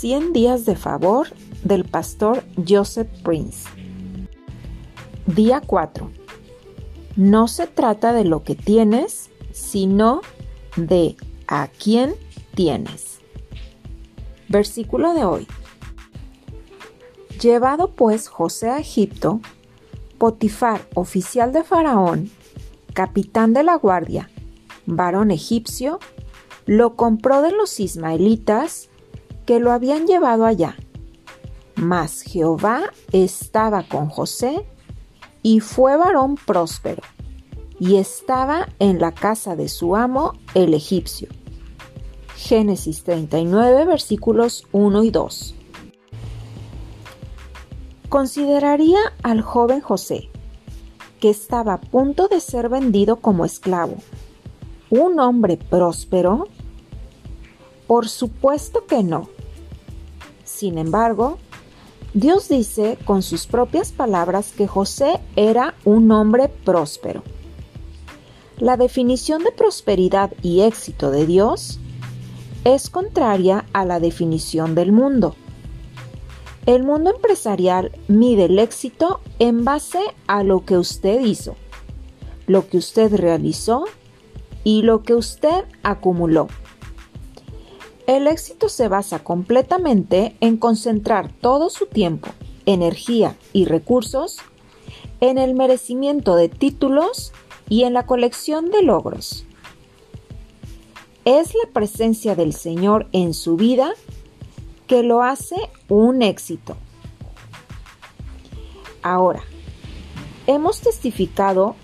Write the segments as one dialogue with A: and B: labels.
A: 100 días de favor del pastor Joseph Prince. Día 4. No se trata de lo que tienes, sino de a quién tienes. Versículo de hoy. Llevado pues José a Egipto, Potifar, oficial de Faraón, capitán de la guardia, varón egipcio, lo compró de los ismaelitas que lo habían llevado allá. Mas Jehová estaba con José y fue varón próspero, y estaba en la casa de su amo el egipcio. Génesis 39 versículos 1 y 2. Consideraría al joven José, que estaba a punto de ser vendido como esclavo, un hombre próspero? Por supuesto que no. Sin embargo, Dios dice con sus propias palabras que José era un hombre próspero. La definición de prosperidad y éxito de Dios es contraria a la definición del mundo. El mundo empresarial mide el éxito en base a lo que usted hizo, lo que usted realizó y lo que usted acumuló. El éxito se basa completamente en concentrar todo su tiempo, energía y recursos en el merecimiento de títulos y en la colección de logros. Es la presencia del Señor en su vida que lo hace un éxito. Ahora, hemos testificado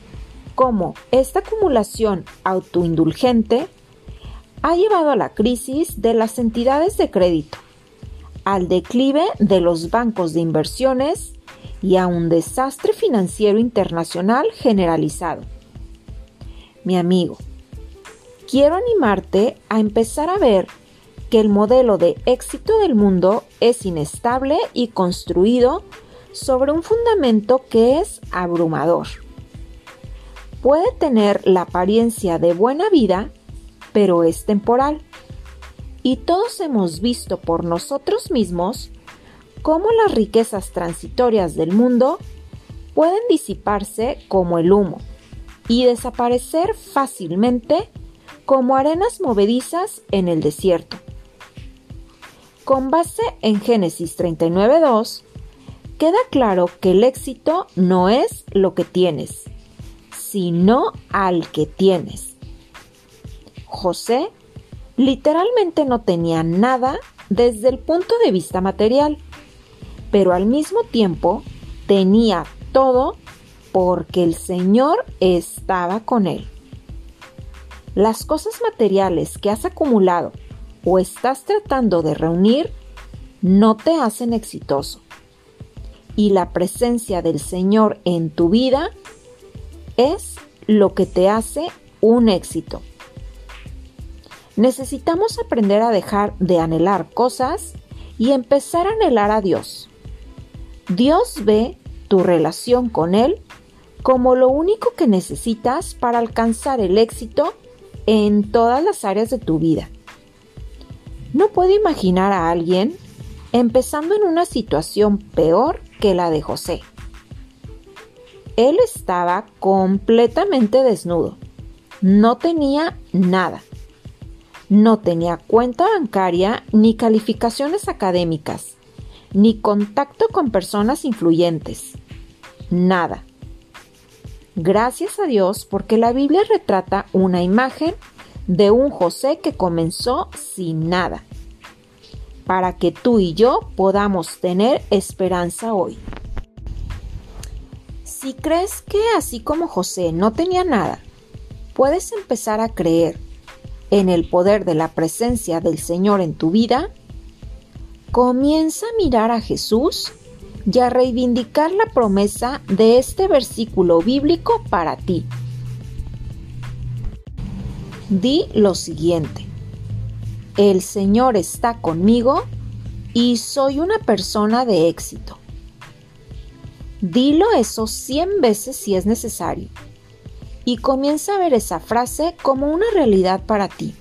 A: cómo esta acumulación autoindulgente ha llevado a la crisis de las entidades de crédito, al declive de los bancos de inversiones y a un desastre financiero internacional generalizado. Mi amigo, quiero animarte a empezar a ver que el modelo de éxito del mundo es inestable y construido sobre un fundamento que es abrumador. Puede tener la apariencia de buena vida, pero es temporal. Y todos hemos visto por nosotros mismos cómo las riquezas transitorias del mundo pueden disiparse como el humo y desaparecer fácilmente como arenas movedizas en el desierto. Con base en Génesis 39.2, queda claro que el éxito no es lo que tienes, sino al que tienes. José literalmente no tenía nada desde el punto de vista material, pero al mismo tiempo tenía todo porque el Señor estaba con él. Las cosas materiales que has acumulado o estás tratando de reunir no te hacen exitoso. Y la presencia del Señor en tu vida es lo que te hace un éxito. Necesitamos aprender a dejar de anhelar cosas y empezar a anhelar a Dios. Dios ve tu relación con Él como lo único que necesitas para alcanzar el éxito en todas las áreas de tu vida. No puedo imaginar a alguien empezando en una situación peor que la de José. Él estaba completamente desnudo. No tenía nada. No tenía cuenta bancaria ni calificaciones académicas, ni contacto con personas influyentes. Nada. Gracias a Dios porque la Biblia retrata una imagen de un José que comenzó sin nada, para que tú y yo podamos tener esperanza hoy. Si crees que así como José no tenía nada, puedes empezar a creer en el poder de la presencia del Señor en tu vida, comienza a mirar a Jesús y a reivindicar la promesa de este versículo bíblico para ti. Di lo siguiente, el Señor está conmigo y soy una persona de éxito. Dilo eso 100 veces si es necesario y comienza a ver esa frase como una realidad para ti.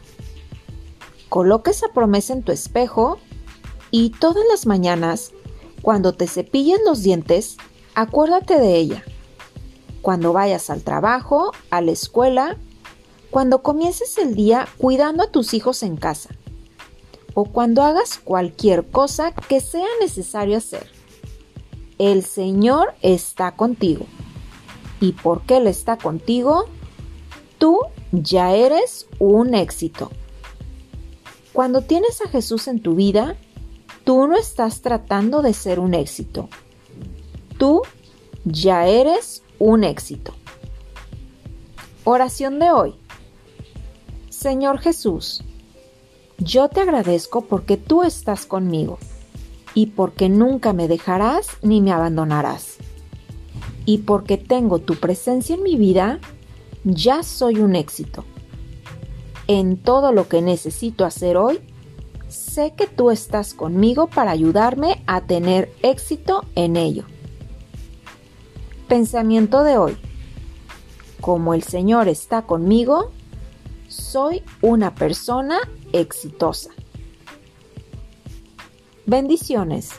A: Coloca esa promesa en tu espejo Y todas las mañanas, cuando te cepilles los dientes, acuérdate de ella. Cuando vayas al trabajo, a la escuela, cuando comiences el día cuidando a tus hijos en casa o cuando hagas cualquier cosa que sea necesario hacer. El Señor está contigo. ¿Y por qué Él está contigo? Tú ya eres un éxito. Cuando tienes a Jesús en tu vida, tú no estás tratando de ser un éxito. Tú ya eres un éxito. Oración de hoy. Señor Jesús, yo te agradezco porque tú estás conmigo y porque nunca me dejarás ni me abandonarás. Y porque tengo tu presencia en mi vida, ya soy un éxito. En todo lo que necesito hacer hoy, sé que tú estás conmigo para ayudarme a tener éxito en ello. Pensamiento de hoy. Como el Señor está conmigo, soy una persona exitosa. Bendiciones.